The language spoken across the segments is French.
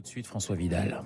tout de suite François Vidal.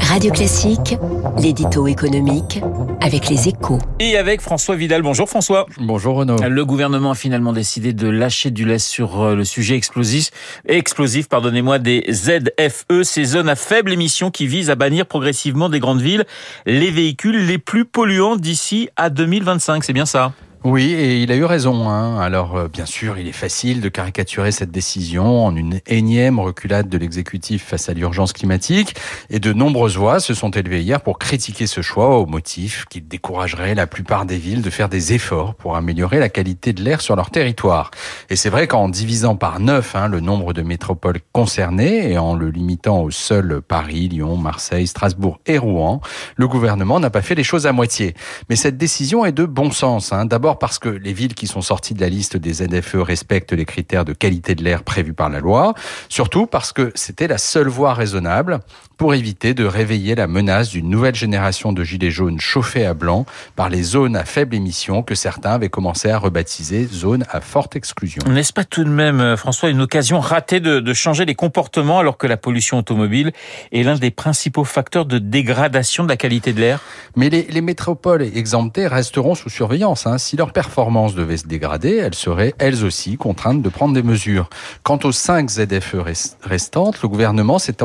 Radio Classique, l'édito économique avec les échos. Et avec François Vidal. Bonjour François. Bonjour Renaud. Le gouvernement a finalement décidé de lâcher du lest sur euh, le sujet explosif, explosif pardonnez-moi, des ZFE, ces zones à faible émission qui visent à bannir progressivement des grandes villes les véhicules les plus polluants d'ici à 2025. C'est bien ça? Oui, et il a eu raison. Hein. Alors, euh, bien sûr, il est facile de caricaturer cette décision en une énième reculade de l'exécutif face à l'urgence climatique. Et de nombreuses voix se sont élevées hier pour critiquer ce choix au motif qu'il découragerait la plupart des villes de faire des efforts pour améliorer la qualité de l'air sur leur territoire. Et c'est vrai qu'en divisant par neuf hein, le nombre de métropoles concernées et en le limitant au seul Paris, Lyon, Marseille, Strasbourg et Rouen, le gouvernement n'a pas fait les choses à moitié. Mais cette décision est de bon sens. Hein. D'abord parce que les villes qui sont sorties de la liste des ZFE respectent les critères de qualité de l'air prévus par la loi, surtout parce que c'était la seule voie raisonnable pour éviter de réveiller la menace d'une nouvelle génération de gilets jaunes chauffés à blanc par les zones à faible émission que certains avaient commencé à rebaptiser zones à forte exclusion. N'est-ce pas tout de même, euh, François, une occasion ratée de, de changer les comportements alors que la pollution automobile est l'un des principaux facteurs de dégradation de la qualité de l'air? Mais les, les, métropoles exemptées resteront sous surveillance. Hein. Si leur performance devait se dégrader, elles seraient elles aussi contraintes de prendre des mesures. Quant aux 5 ZFE restantes, le gouvernement s'est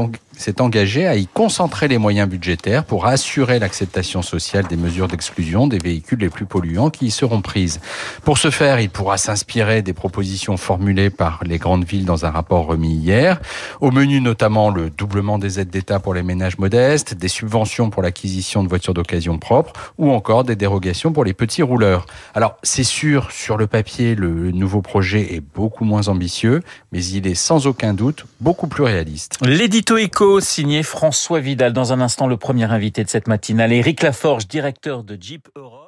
engagé à y concentrer les moyens budgétaires pour assurer l'acceptation sociale des mesures d'exclusion des véhicules les plus polluants qui y seront prises. Pour ce faire, il pourra s'inspirer des propositions formulées par les grandes villes dans un rapport remis hier. Au menu notamment le doublement des aides d'État pour les ménages modestes, des subventions pour l'acquisition de voitures d'occasion propres ou encore des dérogations pour les petits rouleurs. Alors c'est sûr, sur le papier, le nouveau projet est beaucoup moins ambitieux, mais il est sans aucun doute beaucoup plus réaliste. L'édito éco signé François Vidal. Dans un instant, le premier invité de cette matinale, Éric Laforge, directeur de Jeep Europe.